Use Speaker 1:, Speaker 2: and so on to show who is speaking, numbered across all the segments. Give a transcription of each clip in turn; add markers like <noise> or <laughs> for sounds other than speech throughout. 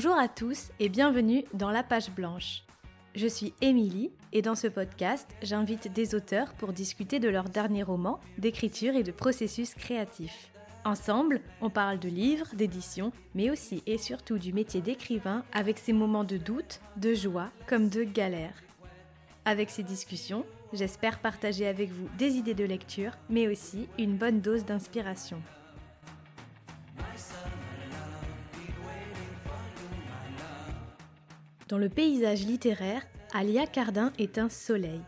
Speaker 1: Bonjour à tous et bienvenue dans La Page Blanche. Je suis Émilie et dans ce podcast, j'invite des auteurs pour discuter de leurs derniers romans, d'écriture et de processus créatifs. Ensemble, on parle de livres, d'édition, mais aussi et surtout du métier d'écrivain avec ses moments de doute, de joie comme de galère. Avec ces discussions, j'espère partager avec vous des idées de lecture, mais aussi une bonne dose d'inspiration. Dans le paysage littéraire, Alia Cardin est un soleil.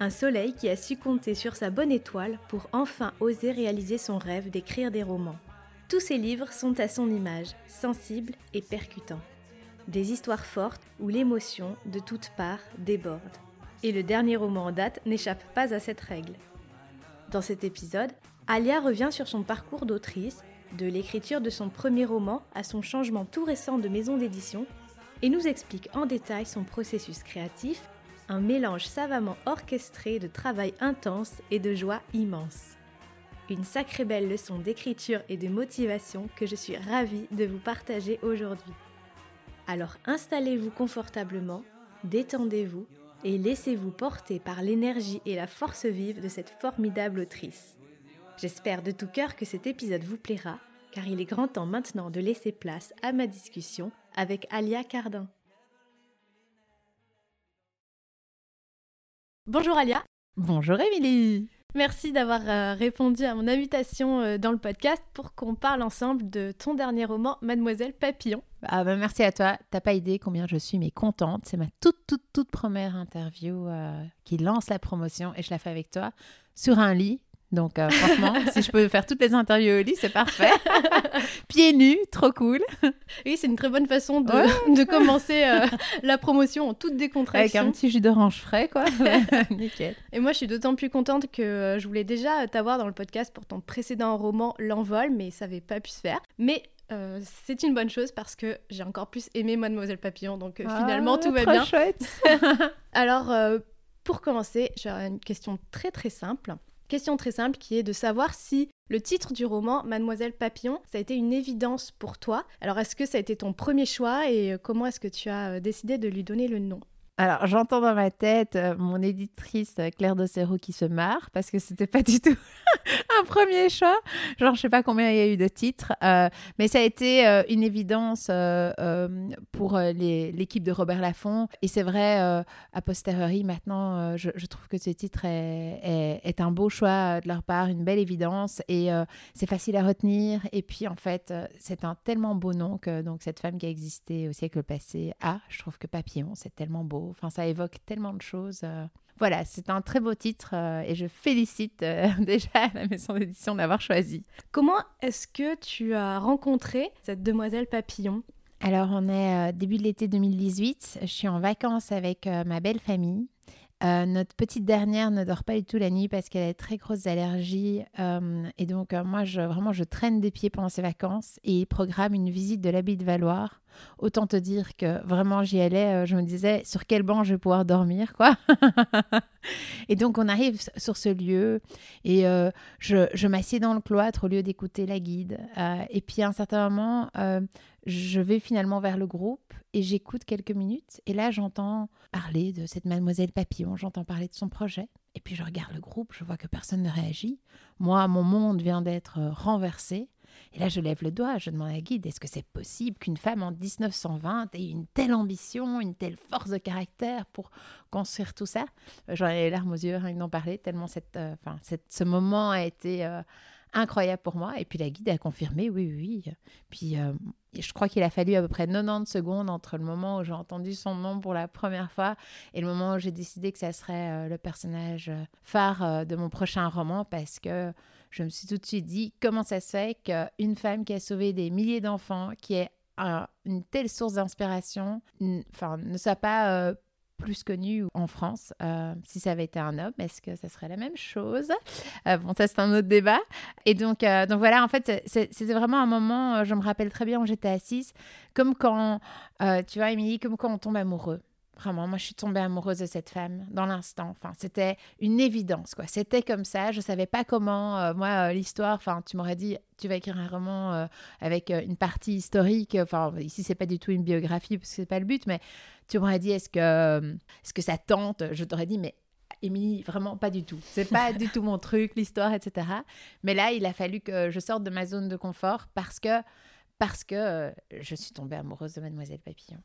Speaker 1: Un soleil qui a su compter sur sa bonne étoile pour enfin oser réaliser son rêve d'écrire des romans. Tous ses livres sont à son image, sensibles et percutants. Des histoires fortes où l'émotion, de toutes parts, déborde. Et le dernier roman en date n'échappe pas à cette règle. Dans cet épisode, Alia revient sur son parcours d'autrice, de l'écriture de son premier roman à son changement tout récent de maison d'édition et nous explique en détail son processus créatif, un mélange savamment orchestré de travail intense et de joie immense. Une sacrée belle leçon d'écriture et de motivation que je suis ravie de vous partager aujourd'hui. Alors installez-vous confortablement, détendez-vous et laissez-vous porter par l'énergie et la force vive de cette formidable autrice. J'espère de tout cœur que cet épisode vous plaira, car il est grand temps maintenant de laisser place à ma discussion avec Alia Cardin. Bonjour Alia.
Speaker 2: Bonjour Émilie.
Speaker 1: Merci d'avoir euh, répondu à mon invitation euh, dans le podcast pour qu'on parle ensemble de ton dernier roman, Mademoiselle Papillon.
Speaker 2: Ah bah merci à toi. T'as pas idée combien je suis mais contente. C'est ma toute toute toute première interview euh, qui lance la promotion et je la fais avec toi sur un lit donc, euh, franchement, <laughs> si je peux faire toutes les interviews au lit, c'est parfait. <laughs> Pieds nus, trop cool.
Speaker 1: Oui, c'est une très bonne façon <laughs> de, commencer euh, la promotion en toute décontraction.
Speaker 2: Avec un petit jus d'orange frais, quoi. Nickel.
Speaker 1: Et moi, je suis d'autant plus contente que euh, je voulais déjà t'avoir dans le podcast pour ton précédent roman, L'Envol, mais ça n'avait pas pu se faire. Mais c'est une bonne chose parce que j'ai encore plus aimé Mademoiselle Papillon, donc
Speaker 2: ah,
Speaker 1: finalement tout
Speaker 2: va
Speaker 1: bien.
Speaker 2: chouette.
Speaker 1: Alors, pour commencer, j'ai une question très très simple. Question très simple qui est de savoir si le titre du roman, Mademoiselle Papillon, ça a été une évidence pour toi. Alors est-ce que ça a été ton premier choix et euh, comment est-ce que tu as euh, décidé de lui donner le nom?
Speaker 2: Alors, j'entends dans ma tête euh, mon éditrice euh, Claire Dossero qui se marre parce que c'était pas <laughs> du tout un premier choix. Genre, je sais pas combien il y a eu de titres, euh, mais ça a été une évidence pour l'équipe de Robert Laffont. Et c'est vrai, a posteriori, maintenant, je, trouve que ce titre est, un beau choix de leur part, une belle évidence et c'est facile à retenir. Et puis, en fait, c'est un tellement beau nom que donc cette femme qui a existé au siècle passé a. Je trouve que Papillon, c'est tellement beau. Enfin, ça évoque tellement de choses. Euh. Voilà, c'est un très beau titre euh, et je félicite euh, <laughs> déjà la maison d'édition d'avoir choisi.
Speaker 1: Comment est-ce que tu as rencontré cette demoiselle papillon?
Speaker 2: Alors, on est début de l'été 2018. Je suis en vacances avec ma belle famille. Notre petite dernière ne dort pas du tout la nuit parce qu'elle a de très grosses allergies. et donc, moi, je, vraiment, je traîne des pieds pendant ses vacances et programme une visite de l'habit de Valoir Autant te dire que vraiment j'y allais, euh, je me disais sur quel banc je vais pouvoir dormir, quoi. <laughs> et donc on arrive sur ce lieu et euh, je, je m'assieds dans le cloître au lieu d'écouter la guide. Euh, et puis à un certain moment, je vais finalement vers le groupe et j'écoute quelques minutes. Et là, j'entends parler de cette mademoiselle Papillon, j'entends parler de son projet. Et puis je regarde le groupe, je vois que personne ne réagit. Moi, mon monde vient d'être renversé. Et là, je lève le doigt, je demande à guide, est-ce que c'est possible qu'une femme en 1920 ait une telle ambition, une telle force de caractère pour construire tout ça? J'en ai les larmes aux yeux rien que d'en parler, tellement cette, euh, ce moment a été euh, incroyable pour moi. Et puis la guide a confirmé, oui, oui. oui. Puis euh, je crois qu'il a fallu à peu près 90 secondes entre le moment où j'ai entendu son nom pour la première fois et le moment où j'ai décidé que ça serait le personnage phare de mon prochain roman parce que je me suis tout de suite dit comment ça se fait qu'une femme qui a sauvé des milliers d'enfants, qui est une telle source d'inspiration, ne soit pas euh, plus connue en France. Euh, si ça avait été un homme, est-ce que ça serait la même chose? Euh, Bon, ça c'est un autre débat. Et donc, donc voilà, en fait, c'était vraiment un moment, je me rappelle très bien où j'étais assise, comme quand, tu vois, Émilie, comme quand on tombe amoureux. Vraiment, moi, je suis tombée amoureuse de cette femme dans l'instant. Enfin, c'était une évidence, quoi. C'était comme ça. Je savais pas comment. Euh, moi, euh, l'histoire. Enfin, tu m'aurais dit, tu vas écrire un roman euh, avec une partie historique. Enfin, ici, c'est pas du tout une biographie parce que c'est pas le but. Mais tu m'aurais dit, est-ce que, est-ce que ça tente? Je t'aurais dit, mais Émilie, vraiment pas du tout. C'est pas du tout mon truc, l'histoire, etc. Mais là, il a fallu que je sorte de ma zone de confort parce que parce que euh, je suis tombée amoureuse de Mademoiselle Papillon.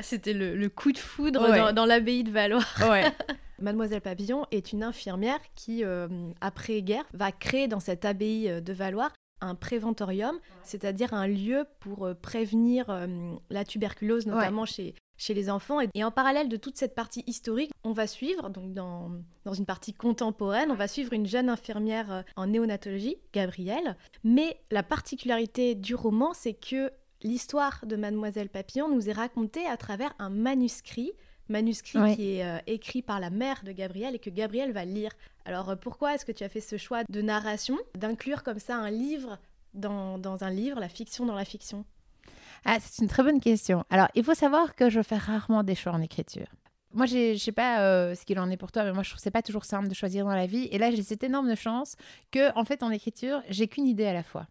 Speaker 1: C'était le, coup de foudre dans, l'abbaye de Valois. <laughs> Mademoiselle Papillon est une infirmière qui, euh, après-guerre, va créer dans cette abbaye euh, de Valois un préventorium, c'est-à-dire un lieu pour prévenir la tuberculose, notamment chez, chez les enfants. Et, en parallèle de toute cette partie historique, on va suivre, donc dans, dans une partie contemporaine, on va suivre une jeune infirmière euh, en néonatologie, Gabrielle. Mais la particularité du roman, c'est que l'histoire de Mademoiselle Papillon nous est racontée à travers un manuscrit manuscrit qui est euh, écrit par la mère de Gabrielle et que Gabrielle va lire. Alors euh, pourquoi est-ce que tu as fait ce choix de narration, d'inclure comme ça un livre dans, dans un livre, la fiction dans la fiction?
Speaker 2: Ah, c'est une très bonne question. Alors, il faut savoir que je fais rarement des choix en écriture. Moi, je sais pas euh, ce qu'il en est pour toi, mais moi, je trouve pas toujours simple de choisir dans la vie. Et là, j'ai cette énorme chance que, en fait, en écriture, j'ai qu'une idée à la fois.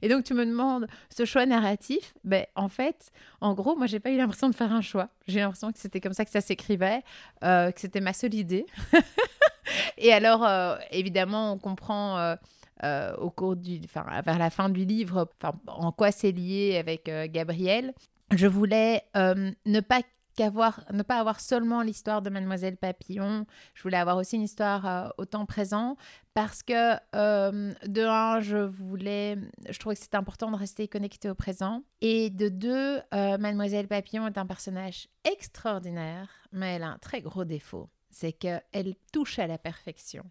Speaker 2: Et donc, tu me demandes ce choix narratif. Ben, en fait, en gros, moi, j'ai pas eu l'impression de faire un choix. J'ai l'impression que c'était comme ça que ça s'écrivait, euh, que c'était ma seule idée. <laughs> Et alors, euh, évidemment, on comprend euh, au cours du, enfin, vers la fin du livre, en quoi c'est lié avec euh, Gabriel. Je voulais euh, ne pas qu'avoir, ne pas avoir seulement l'histoire de Mademoiselle Papillon. Je voulais avoir aussi une histoire au temps présent parce que de un, je voulais, je trouvais que c'était important de rester connecté au présent et de deux, Mademoiselle Papillon est un personnage extraordinaire, mais elle a un très gros défaut c'est qu'elle touche à la perfection.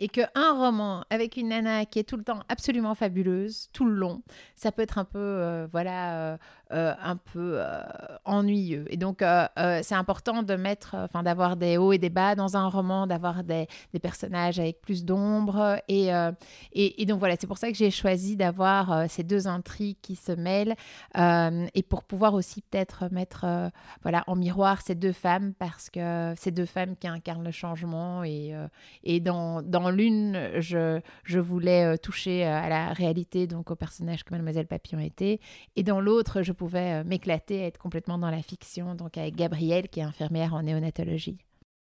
Speaker 2: Et qu'un roman avec une nana qui est tout le temps absolument fabuleuse, tout le long, ça peut être un peu, euh, voilà, euh, euh, un peu ennuyeux. Et donc, c'est important de mettre, enfin, d'avoir des hauts et des bas dans un roman, d'avoir des, personnages avec plus d'ombre. Et, et, donc, voilà, c'est pour ça que j'ai choisi d'avoir ces deux intrigues qui se mêlent et pour pouvoir aussi peut-être mettre, voilà, en miroir ces deux femmes parce que ces deux femmes qui incarnent le changement et, et dans dans, l'une, je, je voulais euh, toucher euh, à la réalité, donc au personnage que Mademoiselle Papillon était. Et dans l'autre, je pouvais euh, m'éclater, être complètement dans la fiction, donc avec Gabrielle, qui est infirmière en néonatologie.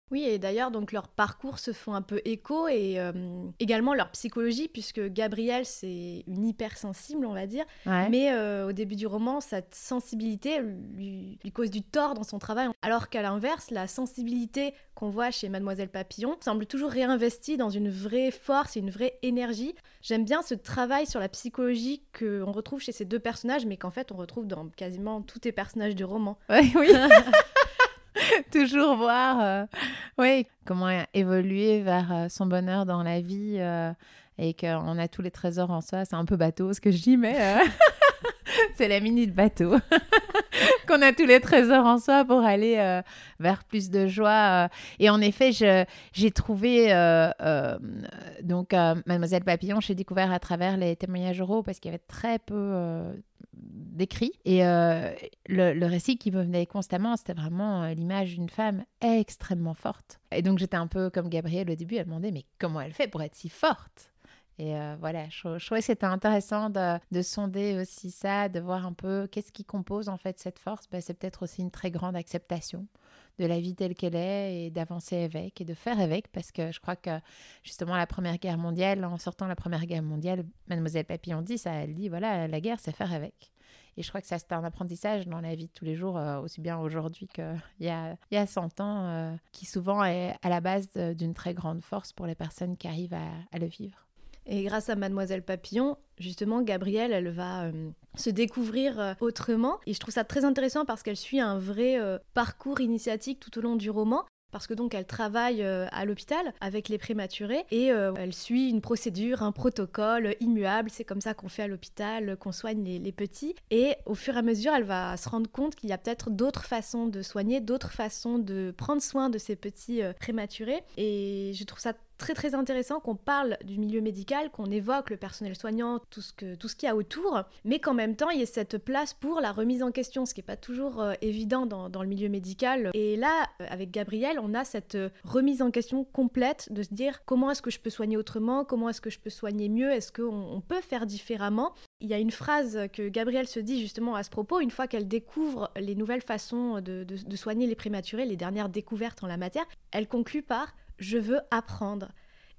Speaker 1: Oui, et d'ailleurs, donc leurs parcours se font un peu écho et euh, également leur psychologie, puisque Gabrielle, c'est une hypersensible, on va dire. Mais euh, au début du roman, cette sensibilité lui, cause du tort dans son travail. Alors qu'à l'inverse, la sensibilité qu'on voit chez Mademoiselle Papillon semble toujours réinvestie dans une vraie force et une vraie énergie. J'aime bien ce travail sur la psychologie qu'on retrouve chez ces deux personnages, mais qu'en fait, on retrouve dans quasiment tous les personnages du roman.
Speaker 2: oui. <laughs> <laughs> toujours voir euh, oui, comment évoluer vers euh, son bonheur dans la vie euh, et qu'on a tous les trésors en soi. C'est un peu bateau ce que je dis, mais <laughs> c'est la minute bateau. <laughs> qu'on a tous les trésors en soi pour aller vers plus de joie. Et en effet, j'ai trouvé donc Mademoiselle Papillon, j'ai découvert à travers les témoignages oraux parce qu'il y avait très peu décrit. Et euh, le, récit qui me venait constamment, c'était vraiment euh, l'image d'une femme extrêmement forte. Et donc j'étais un peu comme Gabrielle au début, elle me demandait mais comment elle fait pour être si forte? Et euh, voilà, je, trouvais que c'était intéressant de, sonder aussi ça, de voir un peu qu'est-ce qui compose en fait cette force. Ben, c'est peut-être aussi une très grande acceptation de la vie telle qu'elle est et d'avancer avec et de faire avec parce que je crois que justement la Première Guerre mondiale, en sortant la Première Guerre mondiale, Mademoiselle Papillon dit ça, elle dit voilà, la guerre c'est faire avec. Et je crois que ça, c'est un apprentissage dans la vie de tous les jours, euh, aussi bien aujourd'hui qu'il y a, il y a 100 ans, euh, qui souvent est à la base d'une très grande force pour les personnes qui arrivent à, le vivre.
Speaker 1: Et grâce à Mademoiselle Papillon, justement, Gabrielle, elle va euh, se découvrir autrement. Et je trouve ça très intéressant parce qu'elle suit un vrai parcours initiatique tout au long du roman parce que donc elle travaille euh, à l'hôpital avec les prématurés et euh, elle suit une procédure, un protocole immuable. C'est comme ça qu'on fait à l'hôpital, qu'on soigne les, petits. Et au fur et à mesure, elle va se rendre compte qu'il y a peut-être d'autres façons de soigner, d'autres façons de prendre soin de ces petits euh, prématurés. Et je trouve ça très très intéressant qu'on parle du milieu médical, qu'on évoque le personnel soignant, tout ce que tout ce qu'il y a autour, mais qu'en même temps il y ait cette place pour la remise en question, ce qui n'est pas toujours euh, évident dans, dans, le milieu médical. Et là, euh, avec Gabriel, on a cette euh, remise en question complète de se dire comment est-ce que je peux soigner autrement, comment est-ce que je peux soigner mieux, est-ce qu'on on peut faire différemment. Il y a une phrase que Gabriel se dit justement à ce propos, une fois qu'elle découvre les nouvelles façons de soigner les prématurés, les dernières découvertes en la matière, elle conclut par je veux apprendre.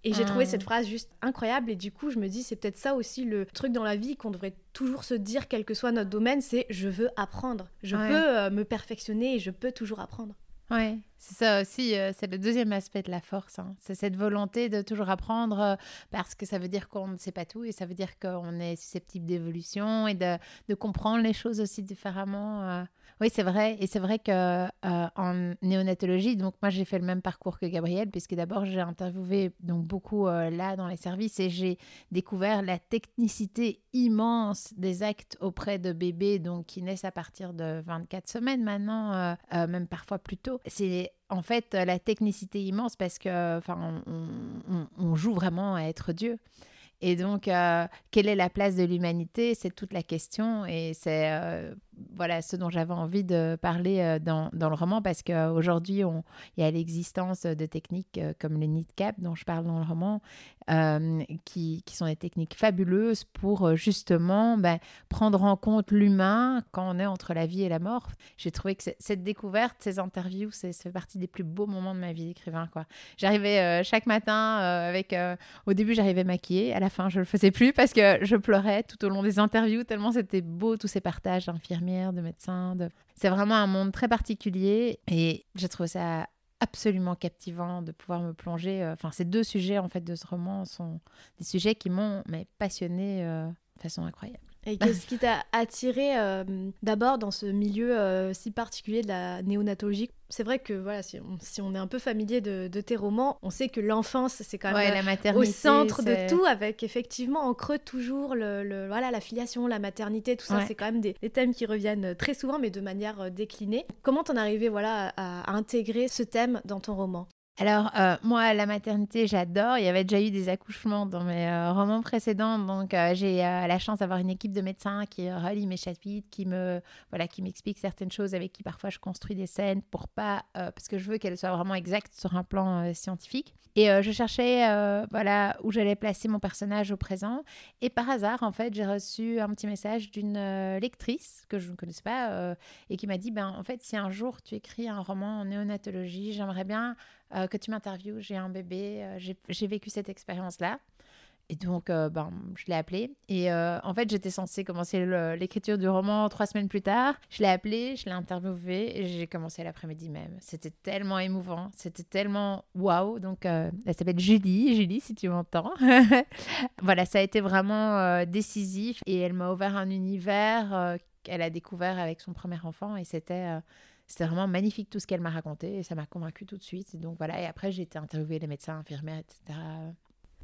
Speaker 1: Et j'ai trouvé cette ah. phrase juste incroyable et du coup je me dis c'est peut-être ça aussi le truc dans la vie qu'on devrait toujours se dire quel que soit notre domaine, c'est je veux apprendre. Je peux euh, me perfectionner et je peux toujours apprendre.
Speaker 2: Ouais, c'est ça aussi, euh, c'est le deuxième aspect de la force. Hein. C'est cette volonté de toujours apprendre euh, parce que ça veut dire qu'on ne sait pas tout et ça veut dire qu'on est susceptible d'évolution et de, de, comprendre les choses aussi différemment. Oui, c'est vrai. Et c'est vrai que euh, en néonatologie, donc moi j'ai fait le même parcours que Gabriel, puisque d'abord j'ai interviewé donc beaucoup euh, là dans les services et j'ai découvert la technicité immense des actes auprès de bébés donc qui naissent à partir de 24 semaines maintenant, euh, même parfois plus tôt. C'est en fait la technicité immense parce que enfin on, joue vraiment à être Dieu. Et donc, quelle est la place de l'humanité? C'est toute la question. Et c'est voilà ce dont j'avais envie de parler euh, dans, dans, le roman parce qu'aujourd'hui, il y a l'existence de techniques euh, comme le NITCAP dont je parle dans le roman euh, qui, qui, sont des techniques fabuleuses pour justement ben, prendre en compte l'humain quand on est entre la vie et la mort. J'ai trouvé que cette découverte, ces interviews, c'est fait partie des plus beaux moments de ma vie d'écrivain. J'arrivais chaque matin avec... au début, j'arrivais maquillée. À la fin, je ne le faisais plus parce que je pleurais tout au long des interviews tellement c'était beau tous ces partages infirmiers de médecins. De... C'est vraiment un monde très particulier et j'ai trouvé ça absolument captivant de pouvoir me plonger. Euh, enfin, ces deux sujets en fait de ce roman sont des sujets qui m'ont mais passionné euh, de façon incroyable.
Speaker 1: Et qu'est-ce qui t'a attiré euh, d'abord dans ce milieu euh, si particulier de la néonatologie? C'est vrai que voilà, si on, est un peu familier de, tes romans, on sait que l'enfance c'est quand même la au centre de tout, avec effectivement en creux toujours le, voilà la filiation, la maternité, tout ça, c'est quand même des, thèmes qui reviennent très souvent, mais de manière euh, déclinée. Comment t'en arrivé voilà à intégrer ce thème dans ton roman?
Speaker 2: Alors, euh, moi, la maternité, j'adore. Il y avait déjà eu des accouchements dans mes euh, romans précédents. Donc, euh, j'ai la chance d'avoir une équipe de médecins qui relie mes chapitres, qui me voilà, qui m'explique certaines choses, avec qui parfois je construis des scènes pour pas, parce que je veux qu'elles soient vraiment exactes sur un plan scientifique. Et je cherchais voilà, où j'allais placer mon personnage au présent. Et par hasard, en fait, j'ai reçu un petit message d'une lectrice que je ne connaissais pas et qui m'a dit, ben, en fait, si un jour tu écris un roman en néonatologie, j'aimerais bien euh, que tu m'interviewes, j'ai un bébé, euh, j'ai vécu cette expérience-là. Et donc, euh, ben, je l'ai appelé. Et en fait, j'étais censée commencer l'écriture du roman trois semaines plus tard. Je l'ai appelé, je l'ai interviewé et j'ai commencé l'après-midi même. C'était tellement émouvant, c'était tellement waouh. Donc, elle s'appelle Julie. Julie, si tu m'entends. <laughs> voilà, ça a été vraiment décisif et elle m'a ouvert un univers qu'elle a découvert avec son premier enfant et c'était c'était vraiment magnifique tout ce qu'elle m'a raconté et ça m'a convaincue tout de suite. Et donc voilà, et après j'ai été interviewer les médecins, infirmières, etc.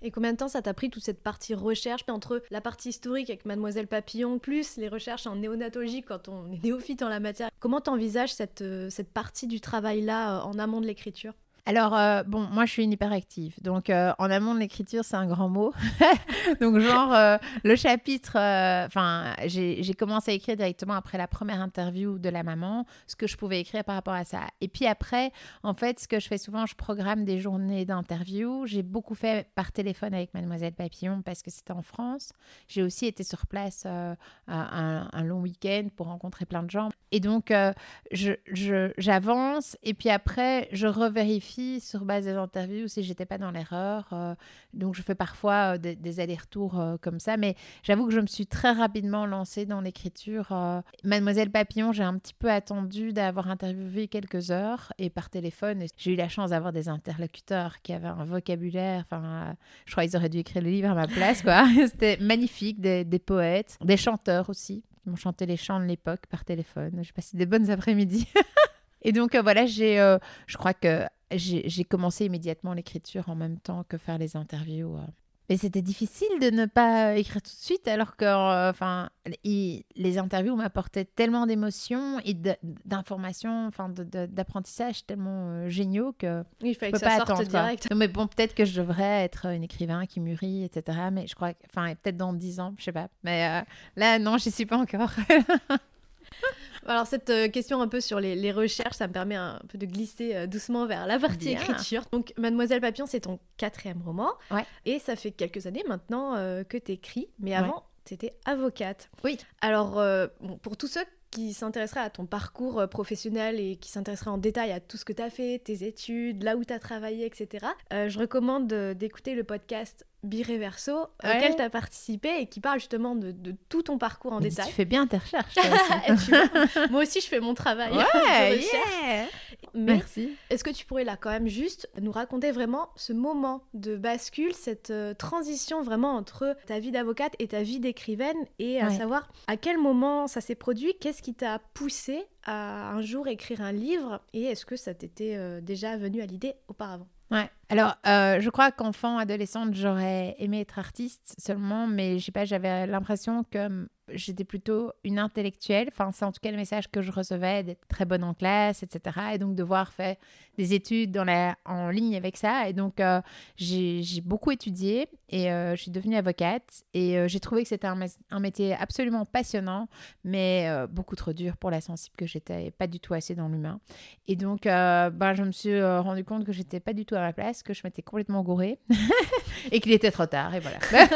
Speaker 1: Et combien de temps ça t'a pris toute cette partie recherche entre la partie historique avec Mademoiselle Papillon, plus les recherches en néonatologie quand on est néophyte en la matière? Comment t'envisages cette, euh, cette partie du travail-là euh, en amont de l'écriture?
Speaker 2: Alors, euh, bon, moi, je suis une hyperactive. Donc, euh, en amont de l'écriture, c'est un grand mot. <laughs> donc, genre, euh, le chapitre, enfin, j'ai commencé à écrire directement après la première interview de la maman, ce que je pouvais écrire par rapport à ça. Et puis après, en fait, ce que je fais souvent, je programme des journées d'interview. J'ai beaucoup fait par téléphone avec Mademoiselle Papillon parce que c'était en France. J'ai aussi été sur place un, un, long week-end pour rencontrer plein de gens. Et donc, j'avance et puis après, je revérifie sur base des interviews si j'étais pas dans l'erreur. Euh, donc je fais parfois euh, des, allers-retours euh, comme ça, mais j'avoue que je me suis très rapidement lancée dans l'écriture. Mademoiselle Papillon, j'ai un petit peu attendu d'avoir interviewé quelques heures et par téléphone, j'ai eu la chance d'avoir des interlocuteurs qui avaient un vocabulaire. Enfin, je crois qu'ils auraient dû écrire le livre à ma place. <laughs> C'était magnifique, des, poètes, des chanteurs aussi qui m'ont chanté les chants de l'époque par téléphone. J'ai passé des bonnes après-midi. <laughs> Et donc voilà, j'ai, je crois que j'ai commencé immédiatement l'écriture en même temps que faire les interviews. Euh. Mais c'était difficile de ne pas écrire tout de suite, alors que euh, enfin, les interviews m'apportaient tellement d'émotions et d'informations, enfin, d'apprentissage tellement euh, géniaux que
Speaker 1: il fallait que ça pas sorte direct.
Speaker 2: Mais bon, peut-être que je devrais être un écrivain qui mûrit, etc. Mais je crois, enfin, peut-être dans dix ans, je sais pas. Mais euh, là, non, je suis pas encore. <laughs> <laughs>
Speaker 1: Alors cette euh, question un peu sur les, recherches, ça me permet un peu de glisser euh, doucement vers la partie écriture. Donc Mademoiselle Papillon, c'est ton quatrième roman. Et ça fait quelques années maintenant euh, que tu écris. Mais avant, tu étais avocate.
Speaker 2: Oui.
Speaker 1: Alors, pour tous ceux qui s'intéresseraient à ton parcours professionnel et qui s'intéresseraient en détail à tout ce que tu as fait, tes études, là où tu as travaillé, etc., je recommande d'écouter le podcast Bireverso, auquel tu as participé et qui parle justement de, tout ton parcours en détail.
Speaker 2: Tu fais bien tes recherches. <laughs> <laughs>
Speaker 1: Moi aussi, je fais mon travail.
Speaker 2: Ouais, <laughs> yeah. Merci.
Speaker 1: Est-ce que tu pourrais là quand même juste nous raconter vraiment ce moment de bascule, cette euh, transition vraiment entre ta vie d'avocate et ta vie d'écrivaine et à savoir à quel moment ça s'est produit, qu'est-ce qui t'a poussé à un jour écrire un livre? Et est-ce que ça t'était euh, déjà venu à l'idée auparavant?
Speaker 2: Ouais. Alors, euh, je crois qu'enfant, adolescente, j'aurais aimé être artiste seulement, mais je sais pas, j'avais l'impression que j'étais plutôt une intellectuelle. Enfin, c'est en tout cas le message que je recevais d'être très bonne en classe, etc. Et donc devoir faire des études en ligne avec ça. Et donc, euh, j'ai beaucoup étudié et euh, je suis devenue avocate. Et euh, j'ai trouvé que c'était un, un, métier absolument passionnant, mais beaucoup trop dur pour la sensible que j'étais, pas du tout assez dans l'humain. Et donc, ben, je me suis rendu compte que j'étais pas du tout à ma place, que je m'étais complètement gourée <laughs> et qu'il était trop tard. Et voilà. <laughs>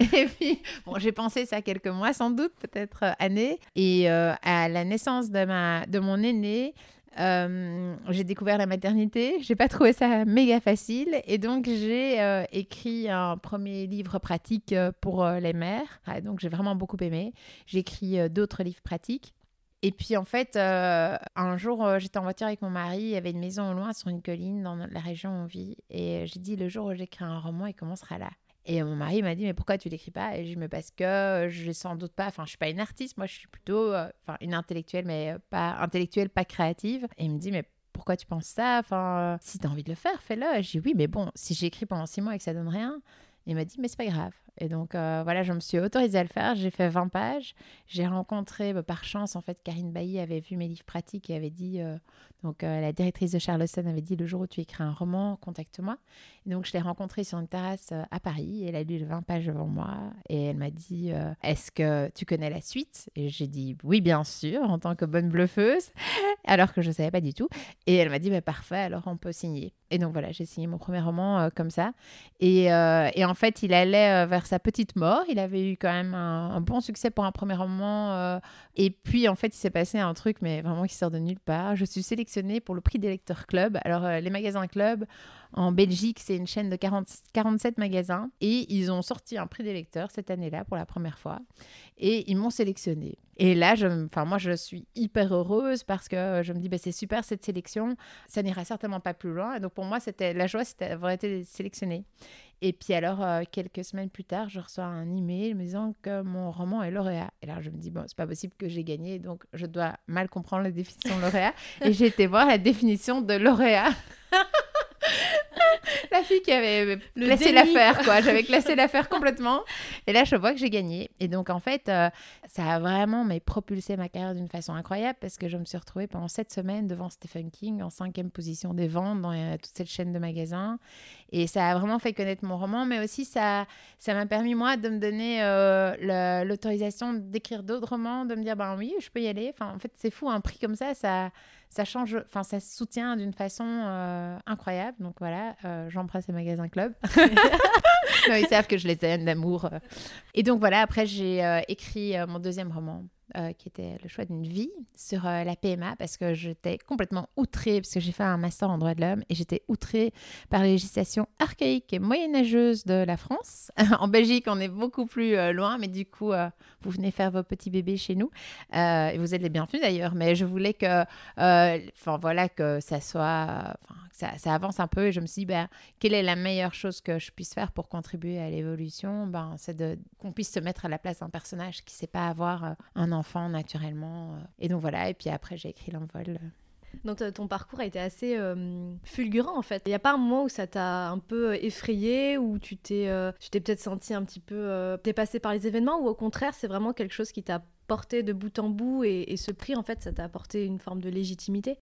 Speaker 2: et puis, bon, j'ai pensé ça quelques mois, sans doute, peut-être années. Et à la naissance de, ma, de mon aîné, euh, j'ai découvert la maternité, j'ai pas trouvé ça méga facile et donc j'ai euh, écrit un premier livre pratique euh, pour les mères. donc j'ai vraiment beaucoup aimé. J'ai écrit d'autres livres pratiques. Et puis en fait, un jour, j'étais en voiture avec mon mari, il y avait une maison au loin sur une colline dans la région où on vit. Et j'ai dit, le jour où j'écris un roman, il commencera là. Et mon mari m'a dit mais pourquoi tu l'écris pas? Et je me parce que je sans doute pas. Enfin, je suis pas une artiste, moi je suis plutôt euh, enfin une intellectuelle, mais pas intellectuelle, pas créative. Et il me dit mais pourquoi tu penses ça? Enfin, euh, si tu as envie de le faire, fais-le. J'ai dit oui, mais bon, si j'écris pendant six mois et que ça donne rien, il m'a dit mais c'est pas grave. Et donc euh, voilà, je me suis autorisée à le faire. J'ai fait 20 pages. J'ai rencontré, bah, par chance en fait, Karine Bailly avait vu mes livres pratiques et avait dit donc euh, la directrice de Charleston avait dit le jour où tu écris un roman, contacte-moi. donc je l'ai rencontrée sur une terrasse euh, à Paris. Elle a lu les 20 pages devant moi et elle m'a dit euh, Est-ce que tu connais la suite? Et j'ai dit Oui, bien sûr, en tant que bonne bluffeuse, <laughs> alors que je ne savais pas du tout. Et elle m'a dit bah, Parfait, alors on peut signer. Et donc voilà, j'ai signé mon premier roman comme ça. Et, et, en fait, il allait vers sa petite mort. Il avait eu quand même un, bon succès pour un premier roman. et puis en fait, il s'est passé un truc, mais vraiment qui sort de nulle part. Je suis sélectionnée pour le prix des lecteurs club. Alors, euh, les magasins club en Belgique, c'est une chaîne de 40, 47 magasins et ils ont sorti un prix des lecteurs cette année-là pour la première fois et ils m'ont sélectionné. Et là, moi, je suis hyper heureuse parce que je me dis, bah, c'est super cette sélection, ça n'ira certainement pas plus loin. Et donc, pour moi, la joie, c'était d'avoir été sélectionnée. Et puis alors, euh, quelques semaines plus tard, je reçois un email me disant que mon roman est lauréat. Et là, je me dis, bon, c'est pas possible que j'ai gagné, donc je dois mal comprendre la définition de lauréat. et j'ai été voir la définition de lauréat. <laughs> la fille qui avait classé l'affaire, quoi. J'avais classé l'affaire complètement. Et là, je vois que j'ai gagné. Et donc, en fait, euh, ça a vraiment mais, propulsé ma carrière d'une façon incroyable parce que je me suis retrouvée pendant sept semaines devant Stephen King en cinquième position des ventes dans euh, toute cette chaîne de magasins. Et ça a vraiment fait connaître mon roman, mais aussi ça ça m'a permis, moi, de me donner euh, l'autorisation d'écrire d'autres romans, de me dire, ben oui, je peux y aller. Enfin, en fait, c'est fou, un prix comme ça, ça ça change, enfin, ça soutient d'une façon euh, incroyable. Donc voilà, euh, j'embrasse les magasins club. <laughs> ils savent que je les aime d'amour. Et donc voilà, après, j'ai écrit mon deuxième roman, euh, qui était le choix d'une vie sur euh, la PMA parce que j'étais complètement outrée, parce que j'ai fait un master en droit de l'homme et j'étais outrée par la législation archaïque et moyenâgeuse de la France. <laughs> en Belgique, on est beaucoup plus euh, loin, mais du coup, vous venez faire vos petits bébés chez nous et vous êtes les bienvenus d'ailleurs. Mais je voulais que, enfin voilà, que ça soit, ça, ça, avance un peu et je me suis dit, ben, quelle est la meilleure chose que je puisse faire pour contribuer à l'évolution? Ben, C'est qu'on puisse se mettre à la place d'un personnage qui ne sait pas avoir un enfant naturellement. Euh. Et donc voilà, et puis après j'ai écrit l'envol.
Speaker 1: Donc ton parcours a été assez fulgurant en fait. Il n'y a pas un moment où ça t'a un peu effrayé, où tu t'es tu t'es peut-être senti un petit peu dépassé par les événements, ou au contraire c'est vraiment quelque chose qui t'a porté de bout en bout et, et ce prix en fait ça t'a apporté une forme de légitimité?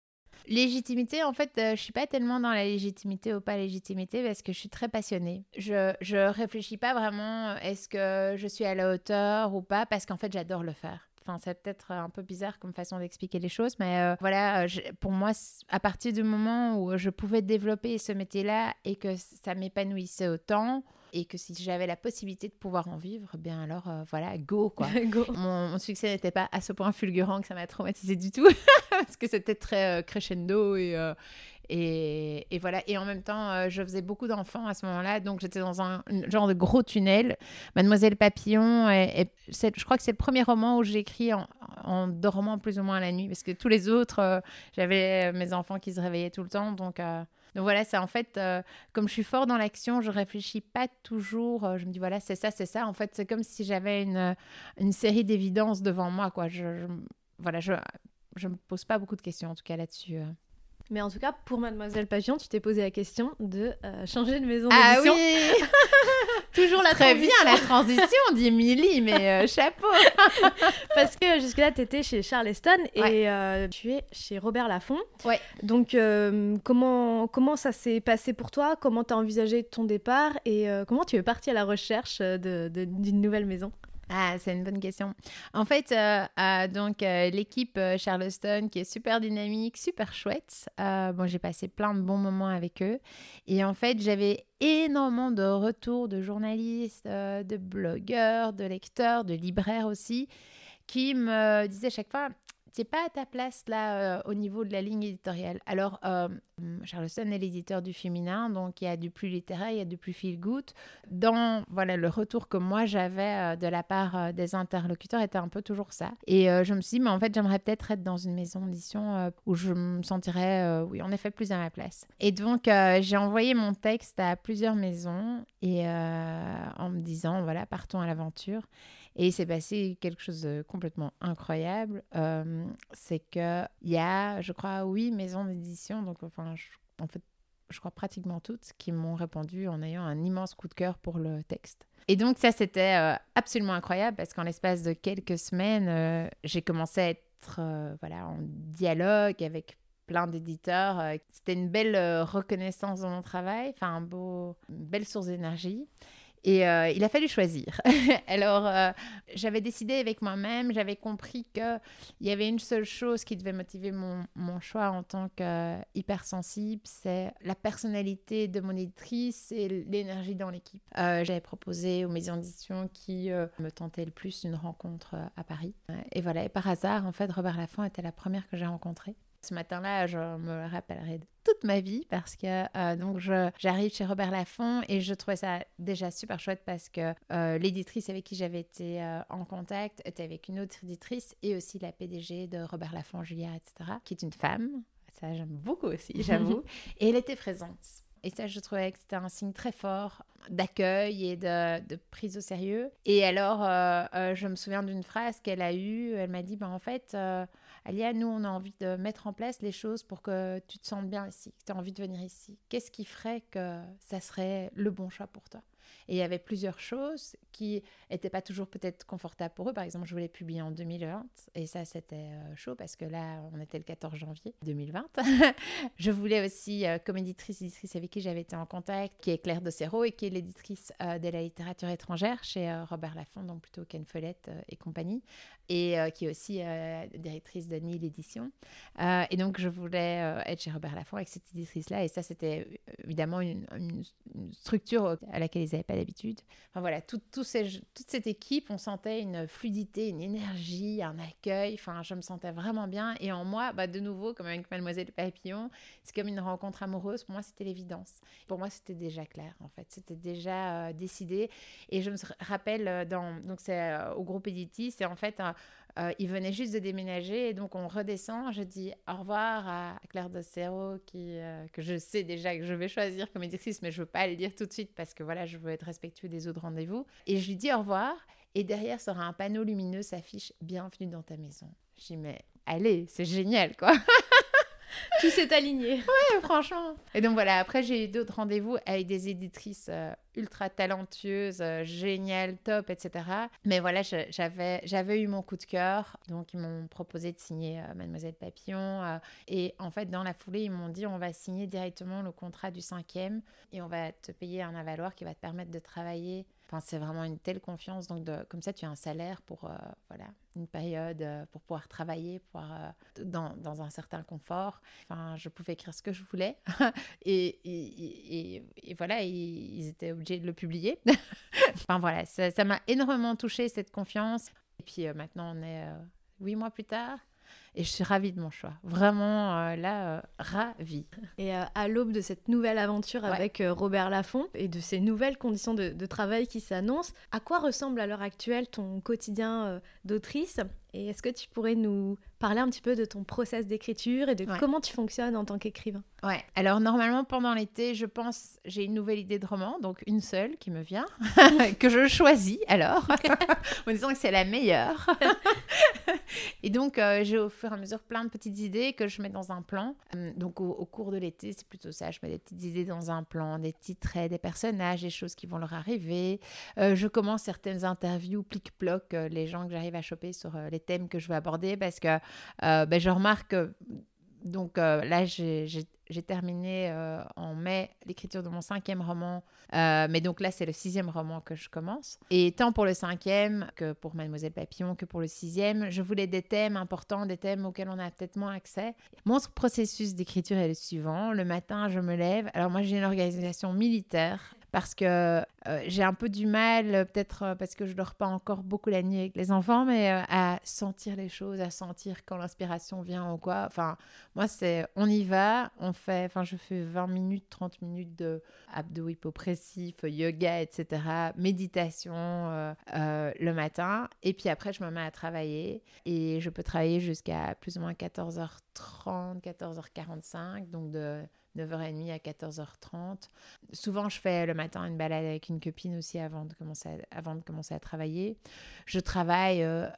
Speaker 2: Légitimité, en fait, euh, je suis pas tellement dans la légitimité ou pas légitimité parce que je suis très passionnée. Je je réfléchis pas vraiment euh, est-ce que je suis à la hauteur ou pas parce qu'en fait j'adore le faire. Enfin, c'est peut-être un peu bizarre comme façon d'expliquer les choses, mais euh, voilà, pour moi, à partir du moment où je pouvais développer ce métier-là et que ça m'épanouissait autant, et que si j'avais la possibilité de pouvoir en vivre, eh bien alors euh, voilà, go quoi. <laughs> Mon, succès n'était pas à ce point fulgurant que ça m'a traumatisé du tout <laughs> parce que c'était très euh, crescendo et, euh, et, voilà. Et en même temps, je faisais beaucoup d'enfants à ce moment-là, donc j'étais dans un, genre de gros tunnel. Mademoiselle Papillon, je crois que c'est le premier roman où j'écris en, dormant plus ou moins la nuit parce que tous les autres, j'avais mes enfants qui se réveillaient tout le temps, donc voilà, c'est en fait, euh, comme je suis fort dans l'action, je réfléchis pas toujours. Euh, je me dis, voilà, c'est ça, c'est ça. En fait, c'est comme si j'avais une, euh, série d'évidences devant moi, quoi. Je, voilà, je ne me pose pas beaucoup de questions, en tout cas, là-dessus.
Speaker 1: Mais en tout cas, pour Mademoiselle Papillon, tu t'es posé la question de changer de maison ah d'édition. Ah oui. <laughs>
Speaker 2: Toujours la Très bien, la transition, dit Milly, mais euh, <laughs> chapeau.
Speaker 1: Parce que jusque-là, tu étais chez Charleston et euh, tu es chez Robert Laffont.
Speaker 2: Ouais.
Speaker 1: Donc, euh, comment, comment ça s'est passé pour toi? Comment tu as envisagé ton départ? Et comment tu es parti à la recherche d'une de, nouvelle maison?
Speaker 2: Ah, c'est une bonne question. En fait, euh, donc euh, l'équipe euh, Charleston qui est super dynamique, super chouette. bon, j'ai passé plein de bons moments avec eux. Et en fait, j'avais énormément de retours de journalistes, de blogueurs, de lecteurs, de libraires aussi, qui me disaient chaque fois n'es pas à ta place là euh, au niveau de la ligne éditoriale. Alors, euh, Charleston est l'éditeur du féminin, donc il y a du plus littéraire, il y a du plus feel good. Dans voilà le retour que moi j'avais euh, de la part des interlocuteurs était un peu toujours ça. Et je me suis dit, mais en fait, j'aimerais peut-être être dans une maison d'édition où je me sentirais, oui, en effet, plus à ma place. Et donc, j'ai envoyé mon texte à plusieurs maisons et en me disant, voilà, partons à l'aventure. Et il s'est passé quelque chose de complètement incroyable. Euh, c'est qu'il y a, je crois, huit maisons d'édition, donc enfin, en fait, je crois pratiquement toutes, qui m'ont répondu en ayant un immense coup de cœur pour le texte. Et donc ça, c'était euh, absolument incroyable parce qu'en l'espace de quelques semaines, euh, j'ai commencé à être voilà, en dialogue avec plein d'éditeurs. C'était une belle reconnaissance de mon travail, enfin un beau, une belle source d'énergie. Et euh, il a fallu choisir. <laughs> Alors, euh, j'avais décidé avec moi-même, j'avais compris qu'il y avait une seule chose qui devait motiver mon, choix en tant qu'hypersensible, c'est la personnalité de mon éditrice et l'énergie dans l'équipe. Euh, j'avais proposé aux maisons d'édition qui me tentaient le plus une rencontre à Paris. Et voilà, et par hasard, en fait, Robert Laffont était la première que j'ai rencontrée. Ce matin-là, je me rappellerai toute ma vie parce que euh, donc j'arrive chez Robert Laffont et je trouvais ça déjà super chouette parce que euh, l'éditrice avec qui j'avais été euh, en contact était avec une autre éditrice et aussi la PDG de Robert Laffont, Julia, etc., qui est une femme. Ça, j'aime beaucoup aussi, <laughs> j'avoue. et elle était présente. Et ça, je trouvais que c'était un signe très fort d'accueil et de, de, prise au sérieux. Et alors, je me souviens d'une phrase qu'elle a eue. Elle m'a dit, ben, en fait, Alia, nous, on a envie de mettre en place les choses pour que tu te sentes bien ici, que tu as envie de venir ici. Qu'est-ce qui ferait que ça serait le bon choix pour toi? Et il y avait plusieurs choses qui n'étaient pas toujours peut-être confortables pour eux. Par exemple, je voulais publier en 2020 et ça, c'était euh, chaud parce que là, on était le 14 janvier 2020. <laughs> je voulais aussi, euh, comme éditrice, éditrice avec qui j'avais été en contact, qui est Claire de Serrault et qui est l'éditrice euh, de la littérature étrangère chez Robert Laffont, donc plutôt Ken Follett et compagnie, et qui est aussi directrice de Nil Édition. et donc, je voulais être chez Robert Laffont avec cette éditrice-là et ça, c'était évidemment une, une, structure à laquelle ils pas d'habitude. Enfin voilà, tout, tout toute cette équipe, on sentait une fluidité, une énergie, un accueil. Enfin, je me sentais vraiment bien. Et en moi, bah, de nouveau, comme avec Mademoiselle Papillon, c'est comme une rencontre amoureuse. Pour moi, c'était l'évidence. Pour moi, c'était déjà clair, en fait. C'était déjà euh, décidé. Et je me rappelle, euh, dans, donc c'est euh, au groupe Editi, c'est en fait euh, il venait juste de déménager et donc on redescend. Je dis au revoir à Claire Dossero qui, euh, que je sais déjà que je vais choisir comme éditrice, mais je veux pas le dire tout de suite parce que voilà, je veux être respectueux des autres rendez-vous. Et je lui dis au revoir et derrière sera un panneau lumineux s'affiche Bienvenue dans ta maison. Je dis mais allez, c'est génial quoi. <laughs> <laughs>
Speaker 1: Tout s'est aligné.
Speaker 2: Ouais, franchement. Et donc voilà, après j'ai eu d'autres rendez-vous avec des éditrices euh, ultra talentueuses, euh, géniales, top, etc. Mais voilà, j'avais, eu mon coup de cœur. Donc ils m'ont proposé de signer euh, Mademoiselle Papillon. et en fait, dans la foulée, ils m'ont dit on va signer directement le contrat du cinquième et on va te payer un avaloir qui va te permettre de travailler Enfin, c'est vraiment une telle confiance. Donc, de, comme ça, tu as un salaire pour euh, voilà, une période, euh, pour pouvoir travailler, pour, euh, dans, dans, un certain confort. Enfin, je pouvais écrire ce que je voulais. <laughs> et, et, voilà, ils, étaient obligés de le publier. <laughs> enfin, voilà, ça m'a énormément touché cette confiance. Et puis maintenant, on est huit mois plus tard. Et je suis ravie de mon choix. Vraiment, euh, là, euh, ravie.
Speaker 1: Et euh, à l'aube de cette nouvelle aventure avec Robert Laffont et de ces nouvelles conditions de, de travail qui s'annoncent, à quoi ressemble à l'heure actuelle ton quotidien d'autrice? Et est-ce que tu pourrais nous parler un petit peu de ton process d'écriture et de comment tu fonctionnes en tant qu'écrivain?
Speaker 2: Ouais, alors normalement pendant l'été, je pense, j'ai une nouvelle idée de roman, donc une seule qui me vient, <laughs> que je choisis alors, en <laughs> disant que c'est la meilleure. <laughs> et donc j'ai au fur et à mesure plein de petites idées que je mets dans un plan. Hum, donc au, cours de l'été, c'est plutôt ça, je mets des petites idées dans un plan, des petits traits, des personnages, des choses qui vont leur arriver. Euh, je commence certaines interviews, plic-ploc, euh, les gens que j'arrive à choper sur euh, les thèmes que je veux aborder parce que ben, je remarque donc euh, là, j'ai terminé euh, en mai l'écriture de mon cinquième roman. Euh, mais donc là, c'est le sixième roman que je commence. Et tant pour le cinquième que pour Mademoiselle Papillon, que pour le sixième, je voulais des thèmes importants, des thèmes auxquels on a peut-être moins accès. Mon processus d'écriture est le suivant. Le matin, je me lève. Alors moi, j'ai une organisation militaire parce que euh, j'ai un peu du mal, euh, peut-être euh, parce que je dors pas encore beaucoup la nuit avec les enfants, mais à sentir les choses, à sentir quand l'inspiration vient ou quoi. Enfin, moi, c'est on y va, on fait, enfin, je fais 20 minutes, 30 minutes de abdos hypopressifs, yoga, etc., méditation le matin, et puis après, je me mets à travailler, et je peux travailler jusqu'à plus ou moins 14h30, 14h45, donc de 9h30 à 14h30. Souvent, je fais le matin une balade avec une copine aussi avant de commencer à, avant de commencer à travailler. Je travaille, euh,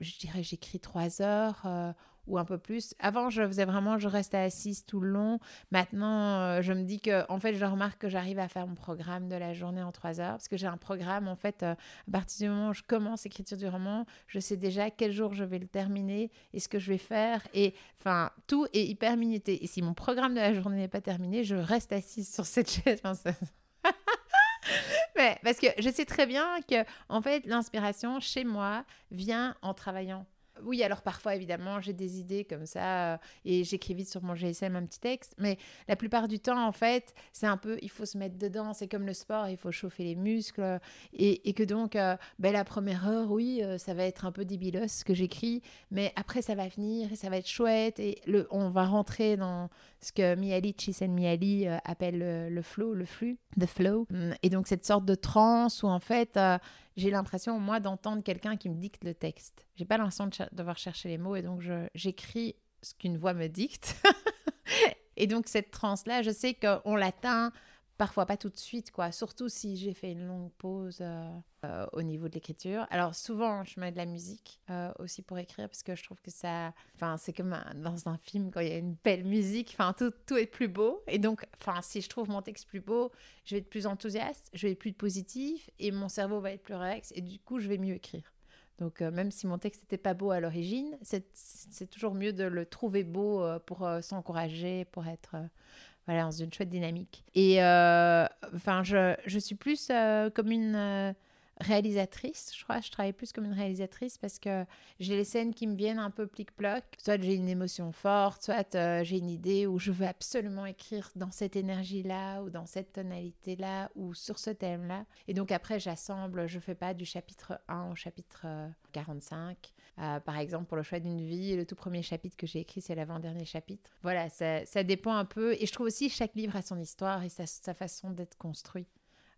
Speaker 2: je dirais, j'écris 3 heures. Euh, ou un peu plus. Avant, je faisais vraiment, je restais assise tout le long. Maintenant, euh, je me dis que, en fait, je remarque que j'arrive à faire mon programme de la journée en trois heures parce que j'ai un programme, en fait, euh, à partir du moment où je commence l'écriture du roman, je sais déjà quel jour je vais le terminer et ce que je vais faire. Et enfin, tout est hyper minuté. Et si mon programme de la journée n'est pas terminé, je reste assise sur cette chaise. <laughs> Mais parce que je sais très bien que, en fait, l'inspiration chez moi vient en travaillant oui, alors parfois, évidemment, j'ai des idées comme ça euh, et j'écris vite sur mon GSM un petit texte. Mais la plupart du temps, en fait, c'est un peu, il faut se mettre dedans. C'est comme le sport, il faut chauffer les muscles. Et, que donc, euh, ben, la première heure, oui, euh, ça va être un peu débilos ce que j'écris. Mais après, ça va venir et ça va être chouette. Et le, on va rentrer dans ce que Miali, Chisen Miali appelle le, le, flow, le flux, the flow. Et donc, cette sorte de transe où, en fait, j'ai l'impression, moi, d'entendre quelqu'un qui me dicte le texte. J'ai pas l'impression de devoir chercher les mots et donc j'écris ce qu'une voix me dicte. <laughs> et donc, cette transe-là, je sais qu'on l'atteint parfois pas tout de suite, quoi. Surtout si j'ai fait une longue pause euh, euh, au niveau de l'écriture. Alors souvent, je mets de la musique euh, aussi pour écrire parce que je trouve que ça, enfin, c'est comme dans un film quand il y a une belle musique. Enfin, tout, tout est plus beau. Et donc, enfin, si je trouve mon texte plus beau, je vais être plus enthousiaste, je vais être plus positif et mon cerveau va être plus relax et du coup, je vais mieux écrire. Donc, même si mon texte n'était pas beau à l'origine, c'est toujours mieux de le trouver beau pour s'encourager, pour être voilà, dans une chouette dynamique. Et euh, enfin, je, je, suis plus euh, comme une euh, réalisatrice, je crois. Je travaille plus comme une réalisatrice parce que j'ai les scènes qui me viennent un peu plic-ploc. Soit j'ai une émotion forte, soit j'ai une idée où je veux absolument écrire dans cette énergie-là ou dans cette tonalité-là ou sur ce thème-là. Et donc après, j'assemble, je fais pas du chapitre 1 au chapitre 45. Euh, par exemple, pour le choix d'une vie, le tout premier chapitre que j'ai écrit, c'est l'avant-dernier chapitre. Voilà, ça, ça, dépend un peu. Et je trouve aussi chaque livre a son histoire et sa façon d'être construit.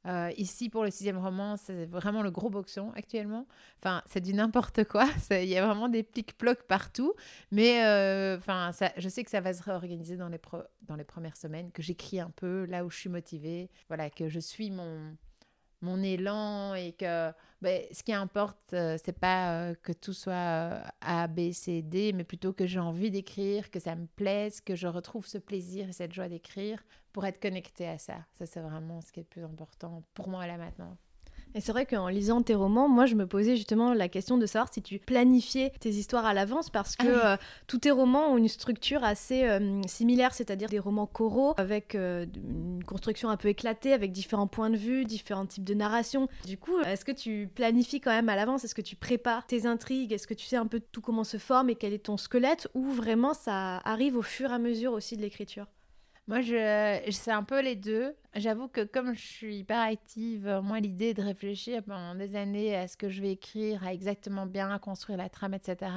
Speaker 2: Euh, ici, pour le sixième roman, c'est vraiment le gros boxon actuellement. Enfin, c'est du n'importe quoi. <laughs> Il y a vraiment des plics-plocs partout. Mais euh, enfin, je sais que ça va se réorganiser dans les, dans les premières semaines, que j'écris un peu là où je suis motivée. Voilà, que je suis mon, mon élan et que ben, ce qui importe, euh, c'est pas euh, que tout soit euh, A, B, C, D, mais plutôt que j'ai envie d'écrire, que ça me plaise, que je retrouve ce plaisir et cette joie d'écrire pour être connecté à ça. Ça, c'est vraiment ce qui est le plus important pour moi là maintenant.
Speaker 1: Et c'est vrai qu'en lisant tes romans, moi, je me posais justement la question de savoir si tu planifiais tes histoires à l'avance parce que ah euh, tous tes romans ont une structure assez euh, similaire, c'est-à-dire des romans coraux avec euh, une construction un peu éclatée, avec différents points de vue, différents types de narration. Du coup, est-ce que tu planifies quand même à l'avance? Est-ce que tu prépares tes intrigues? Est-ce que tu sais un peu tout comment se forme et quel est ton squelette? Ou vraiment ça arrive au fur et à mesure aussi de l'écriture?
Speaker 2: Moi, je, c'est un peu les deux. J'avoue que comme je suis hyper active, moi, l'idée de réfléchir pendant des années à ce que je vais écrire, à exactement bien construire la trame, etc.,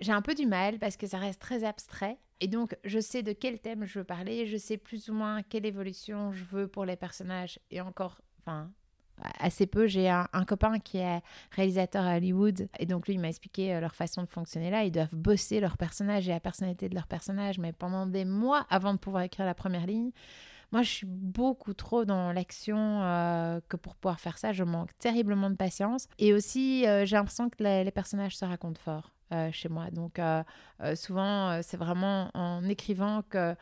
Speaker 2: j'ai un peu du mal parce que ça reste très abstrait. Et donc, je sais de quel thème je veux parler, je sais plus ou moins quelle évolution je veux pour les personnages. Et encore, enfin, assez peu. J'ai un, copain qui est réalisateur à Hollywood et donc lui il m'a expliqué euh, leur façon de fonctionner là. Ils doivent bosser leur personnage et la personnalité de leur personnage, mais pendant des mois avant de pouvoir écrire la première ligne. Moi, je suis beaucoup trop dans l'action euh, que pour pouvoir faire ça, je manque terriblement de patience. Et aussi, euh, j'ai l'impression que les, personnages se racontent fort chez moi. Donc, souvent, c'est vraiment en écrivant que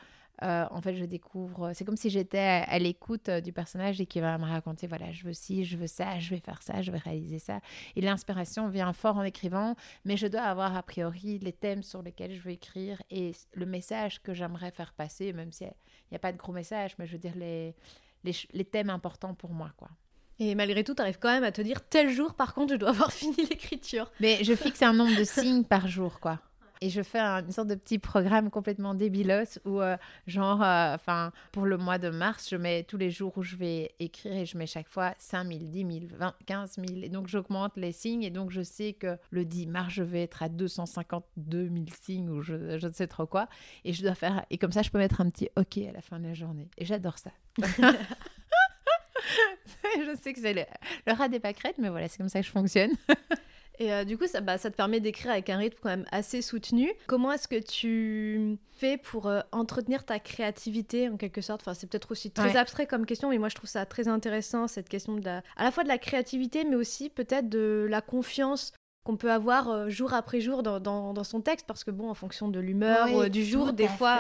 Speaker 2: euh, en fait, je découvre. C'est comme si j'étais à, l'écoute euh, du personnage et qui va me raconter voilà, je veux ci, je veux ça, je vais faire ça, je vais réaliser ça. Et l'inspiration vient fort en écrivant, mais je dois avoir a priori les thèmes sur lesquels je veux écrire et le message que j'aimerais faire passer, même s'il n'y a, pas de gros message, mais je veux dire les, les, les thèmes importants pour moi, quoi.
Speaker 1: Et malgré tout, tu arrives quand même à te dire tel jour, par contre, je dois avoir <laughs> fini l'écriture.
Speaker 2: Mais je fixe un nombre de signes par jour, quoi. Et je fais une sorte de petit programme complètement débilos où, euh, genre, euh, enfin, pour le mois de mars, je mets tous les jours où je vais écrire et je mets chaque fois 5 000, 10 000, 20, 15 000. Et donc, j'augmente les signes et donc, je sais que le 10 mars, je vais être à 252 000 signes ou je, je ne sais trop quoi. Et je dois faire, et comme ça, je peux mettre un petit OK à la fin de la journée. Et j'adore ça. <laughs> <laughs> je sais que c'est le, le rat des pâquerettes, mais voilà, c'est comme ça que je fonctionne. <laughs>
Speaker 1: Et euh, du coup, ça, bah, ça, te permet d'écrire avec un rythme quand même assez soutenu. Comment est-ce que tu fais pour euh, entretenir ta créativité en quelque sorte? Enfin, C'est peut-être aussi très abstrait comme question, mais moi je trouve ça très intéressant, cette question de à la fois de la créativité, mais aussi peut-être de la confiance qu'on peut avoir euh, jour après jour dans, dans, son texte, parce que bon, en fonction de l'humeur du jour, des fois,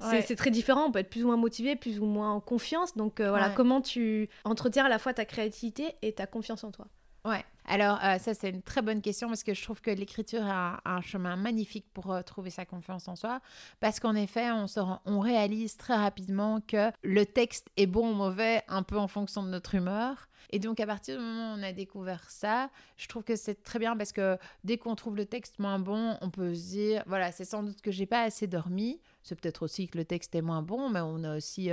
Speaker 1: c'est très différent. On peut être plus ou moins motivé, plus ou moins en confiance. Donc voilà, comment tu entretiens à la fois ta créativité et ta confiance en toi?
Speaker 2: Ouais, alors euh, ça c'est une très bonne question parce que je trouve que l'écriture a, un chemin magnifique pour euh, trouver sa confiance en soi. Parce qu'en effet on, se on réalise très rapidement que le texte est bon ou mauvais un peu en fonction de notre humeur. Et donc à partir du moment où on a découvert ça, je trouve que c'est très bien parce que dès qu'on trouve le texte moins bon, on peut se dire voilà c'est sans doute que j'ai pas assez dormi c'est peut-être aussi que le texte est moins bon, mais on a aussi,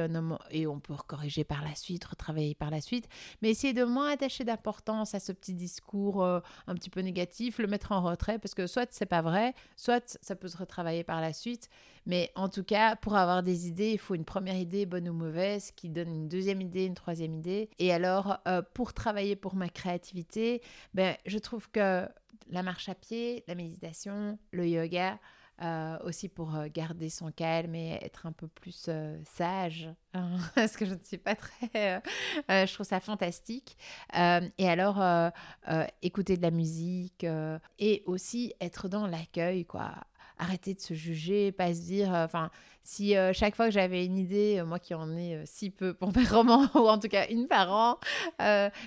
Speaker 2: et on peut corriger par la suite, retravailler par la suite, mais essayer de moins attacher d'importance à ce petit discours euh, un petit peu négatif, le mettre en retrait, parce que soit c'est pas vrai, soit ça peut se retravailler par la suite, mais en tout cas, pour avoir des idées, il faut une première idée, bonne ou mauvaise, qui donne une deuxième idée, une troisième idée. Et alors, euh, pour travailler pour ma créativité, ben, je trouve que la marche à pied, la méditation, le yoga, euh, aussi pour euh, garder son calme et être un peu plus euh, sage, hein, <laughs> parce que je ne suis pas très... je trouve ça fantastique. et alors, écouter de la musique et aussi être dans l'accueil, quoi arrêter de se juger, pas se dire, euh, enfin, si euh, chaque fois que j'avais une idée, euh, moi qui en ai si peu pour mes <laughs> romans, ou en tout cas une par an,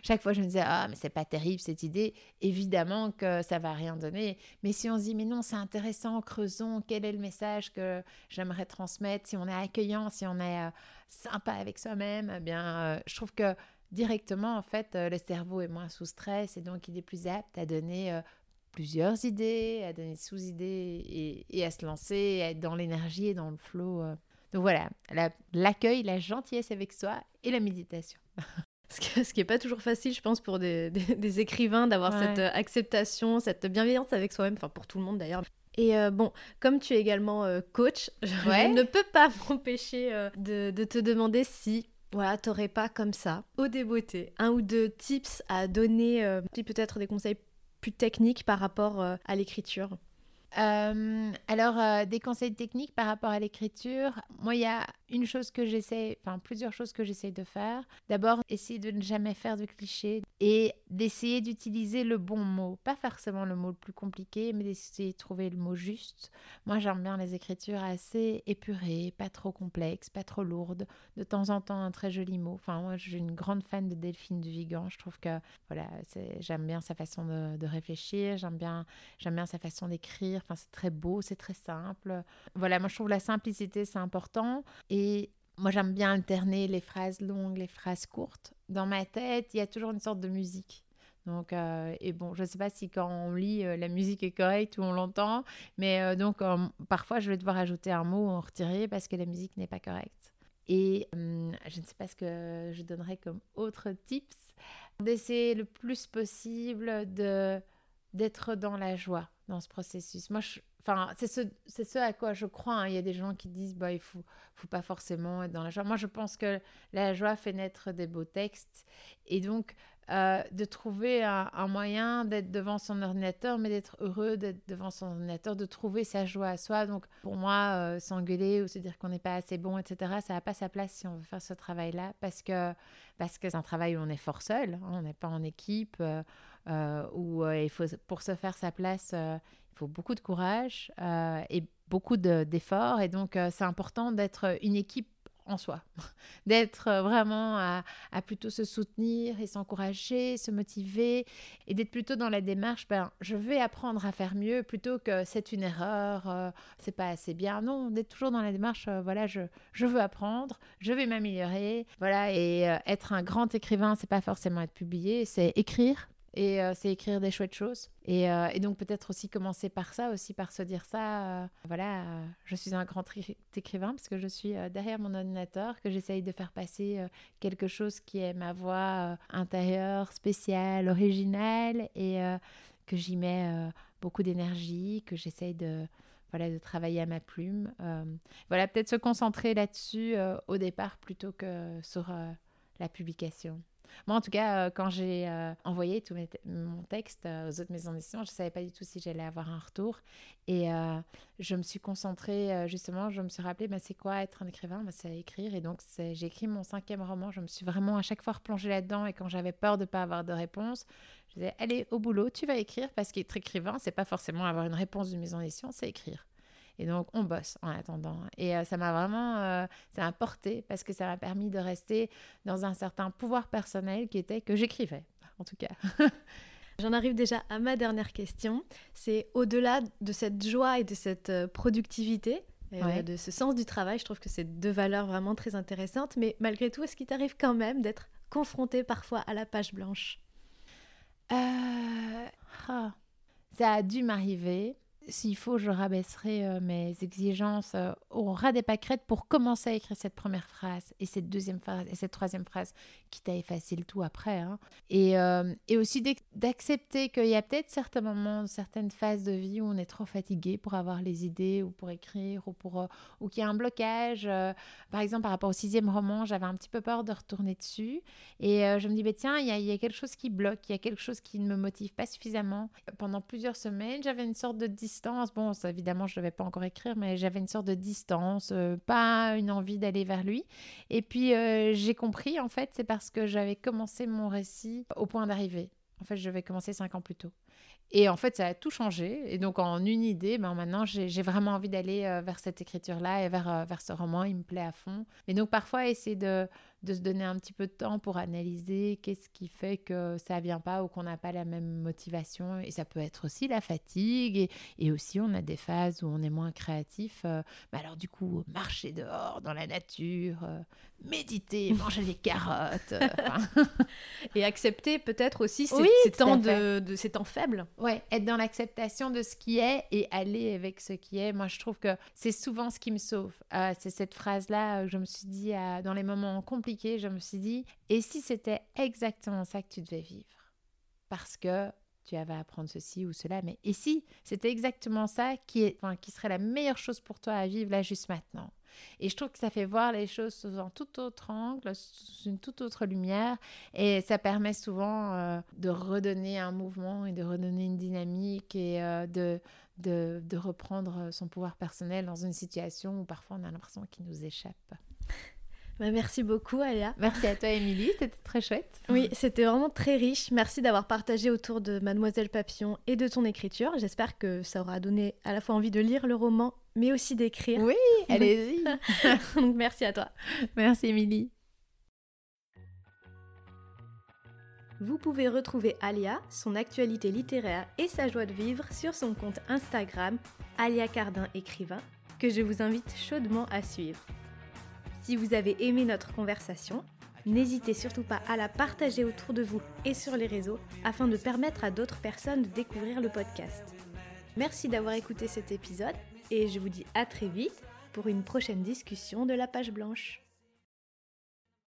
Speaker 2: chaque fois je me disais, ah, mais c'est pas terrible cette idée, évidemment que ça va rien donner. Mais si on se dit, mais non, c'est intéressant, creusons, quel est le message que j'aimerais transmettre, si on est accueillant, si on est sympa avec soi-même, eh bien, je trouve que directement, en fait, le cerveau est moins sous stress et donc il est plus apte à donner plusieurs idées, à donner sous-idées et, à se lancer, à être dans l'énergie et dans le flow. Euh. Donc voilà, l'accueil, la, gentillesse avec soi et la méditation. <laughs>
Speaker 1: Ce qui n'est pas toujours facile, je pense, pour des, <laughs> des, écrivains d'avoir cette euh, acceptation, cette bienveillance avec soi-même, enfin pour tout le monde d'ailleurs. Et euh, bon, comme tu es également coach, <laughs> je, ne peux pas m'empêcher de, de, te demander si voilà, t'aurais pas comme ça, au débeauté, un ou deux tips à donner, peut-être des conseils plus technique par rapport euh, à l'écriture
Speaker 2: euh, alors, euh, des conseils techniques par rapport à l'écriture. Moi, il y a une chose que j'essaie, enfin plusieurs choses que j'essaie de faire. D'abord, essayer de ne jamais faire de clichés et d'essayer d'utiliser le bon mot. Pas forcément le mot le plus compliqué, mais d'essayer de trouver le mot juste. Moi, j'aime bien les écritures assez épurées, pas trop complexes, pas trop lourdes. De temps en temps, un très joli mot. Enfin, moi, je suis une grande fan de Delphine du Vigan. Je trouve que, voilà, j'aime bien sa façon de, réfléchir, j'aime bien, j'aime bien sa façon d'écrire. Enfin, c'est très beau, c'est très simple. Voilà, moi, je trouve la simplicité, c'est important. Et moi, j'aime bien alterner les phrases longues, les phrases courtes. Dans ma tête, il y a toujours une sorte de musique. Donc, euh, et bon, je ne sais pas si quand on lit, euh, la musique est correcte ou on l'entend, mais euh, donc parfois je vais devoir ajouter un mot ou en retirer parce que la musique n'est pas correcte. Et je ne sais pas ce que je donnerais comme autre tips, d'essayer le plus possible d'être dans la joie dans ce processus. Moi, Enfin, c'est ce, ce à quoi je crois. Hein. Il y a des gens qui disent bah il faut, faut pas forcément être dans la joie. Moi, je pense que la joie fait naître des beaux textes. Et donc, euh, de trouver un, moyen d'être devant son ordinateur, mais d'être heureux d'être devant son ordinateur, de trouver sa joie à soi. Donc, pour moi, euh, s'engueuler ou se dire qu'on n'est pas assez bon, etc., ça n'a pas sa place si on veut faire ce travail-là, parce que parce que c'est un travail où on est fort seul, hein. on n'est pas en équipe, euh, où il faut, pour se faire sa place, il faut beaucoup de courage et beaucoup d'efforts. et donc, c'est important d'être une équipe en soi, <laughs> d'être vraiment à, plutôt se soutenir et s'encourager, se motiver et d'être plutôt dans la démarche, ben, je vais apprendre à faire mieux plutôt que c'est une erreur, euh, c'est pas assez bien. Non, d'être toujours dans la démarche, voilà, je, je veux apprendre, je vais m'améliorer, voilà, et être un grand écrivain, c'est pas forcément être publié, c'est écrire, et euh, c'est écrire des chouettes choses. Et, euh, et donc peut-être aussi commencer par ça, aussi par se dire ça, euh, voilà, je suis un grand écrivain parce que je suis derrière mon ordinateur, que j'essaye de faire passer quelque chose qui est ma voix intérieure, spéciale, originale, et que j'y mets beaucoup d'énergie, que j'essaye de, voilà, de travailler à ma plume. voilà, peut-être se concentrer là-dessus au départ plutôt que sur la publication. Moi, en tout cas, euh, quand j'ai euh, envoyé tout mon texte euh, aux autres maisons d'édition, je ne savais pas du tout si j'allais avoir un retour. Et je me suis concentrée, justement, je me suis rappelé, bah, c'est quoi être un écrivain? Bah, C'est écrire. Et donc, j'ai écrit mon cinquième roman. Je me suis vraiment à chaque fois replongée là-dedans. Et quand j'avais peur de ne pas avoir de réponse, je disais, allez, au boulot, tu vas écrire. Parce qu'être écrivain, c'est pas forcément avoir une réponse d'une maison d'édition, c'est écrire. Et donc, on bosse en attendant. Et euh, ça m'a vraiment, euh, ça m'a porté parce que ça m'a permis de rester dans un certain pouvoir personnel qui était que j'écrivais, en tout cas. <laughs>
Speaker 1: J'en arrive déjà à ma dernière question. C'est au-delà de cette joie et de cette euh, productivité, de ce sens du travail, je trouve que c'est deux valeurs vraiment très intéressantes. Mais malgré tout, est-ce qu'il t'arrive quand même d'être confronté parfois à la page blanche?
Speaker 2: Ah, Ça a dû m'arriver. S'il faut, je rabaisserai euh, mes exigences euh, au ras des pâquerettes pour commencer à écrire cette première phrase et cette deuxième phrase et cette troisième phrase, quitte à effacer le tout après. Hein. Et, euh, et, aussi d'accepter qu'il y a peut-être certains moments, certaines phases de vie où on est trop fatigué pour avoir les idées ou pour écrire ou, pour, ou qu'il y a un blocage. par exemple, par rapport au sixième roman, j'avais un petit peu peur de retourner dessus. Et je me dis, bah, tiens, il y, a, il y a quelque chose qui bloque, il y a quelque chose qui ne me motive pas suffisamment. Pendant plusieurs semaines, j'avais une sorte de Bon, évidemment, je ne devais pas encore écrire, mais j'avais une sorte de distance, euh, pas une envie d'aller vers lui. Et puis, euh, j'ai compris, en fait, c'est parce que j'avais commencé mon récit au point d'arriver. En fait, je vais commencer cinq ans plus tôt. Et en fait, ça a tout changé. Et donc, en une idée, ben, maintenant, j'ai vraiment envie d'aller euh, vers cette écriture-là et vers, vers ce roman. Il me plaît à fond. Et donc, parfois, essayer de, de se donner un petit peu de temps pour analyser qu'est-ce qui fait que ça vient pas ou qu'on n'a pas la même motivation. Et ça peut être aussi la fatigue. Et, aussi, on a des phases où on est moins créatif. Euh, bah alors, du coup, marcher dehors, dans la nature, euh, méditer, <laughs> manger des carottes. Euh, <laughs>
Speaker 1: et accepter peut-être aussi ces, temps, de, ces temps faibles.
Speaker 2: Ouais, être dans l'acceptation de ce qui est et aller avec ce qui est. Moi, je trouve que c'est souvent ce qui me sauve. c'est cette phrase-là, je me suis dit, dans les moments compliqués, je me suis dit, et si c'était exactement ça que tu devais vivre? Parce que tu avais à apprendre ceci ou cela, mais et si c'était exactement ça qui, est, qui serait la meilleure chose pour toi à vivre là juste maintenant? Et je trouve que ça fait voir les choses sous un tout autre angle, sous une toute autre lumière. Et ça permet souvent euh, de redonner un mouvement et de redonner une dynamique et euh, de, de, de, reprendre son pouvoir personnel dans une situation où parfois on a l'impression qu'il nous échappe.
Speaker 1: Bah, merci beaucoup, Alia.
Speaker 2: Merci à toi, Émilie. C'était très chouette.
Speaker 1: Oui, c'était vraiment très riche. Merci d'avoir partagé autour de Mademoiselle Papillon et de ton écriture. J'espère que ça aura donné à la fois envie de lire le roman, mais aussi d'écrire.
Speaker 2: Oui, <laughs> allez-y. <laughs>
Speaker 1: Donc, merci à toi.
Speaker 2: Merci, Émilie.
Speaker 1: Vous pouvez retrouver Alia, son actualité littéraire et sa joie de vivre sur son compte Instagram, Alia Cardin écrivain, que je vous invite chaudement à suivre. Si vous avez aimé notre conversation, n'hésitez surtout pas à la partager autour de vous et sur les réseaux afin de permettre à d'autres personnes de découvrir le podcast. Merci d'avoir écouté cet épisode et je vous dis à très vite pour une prochaine discussion de la page blanche.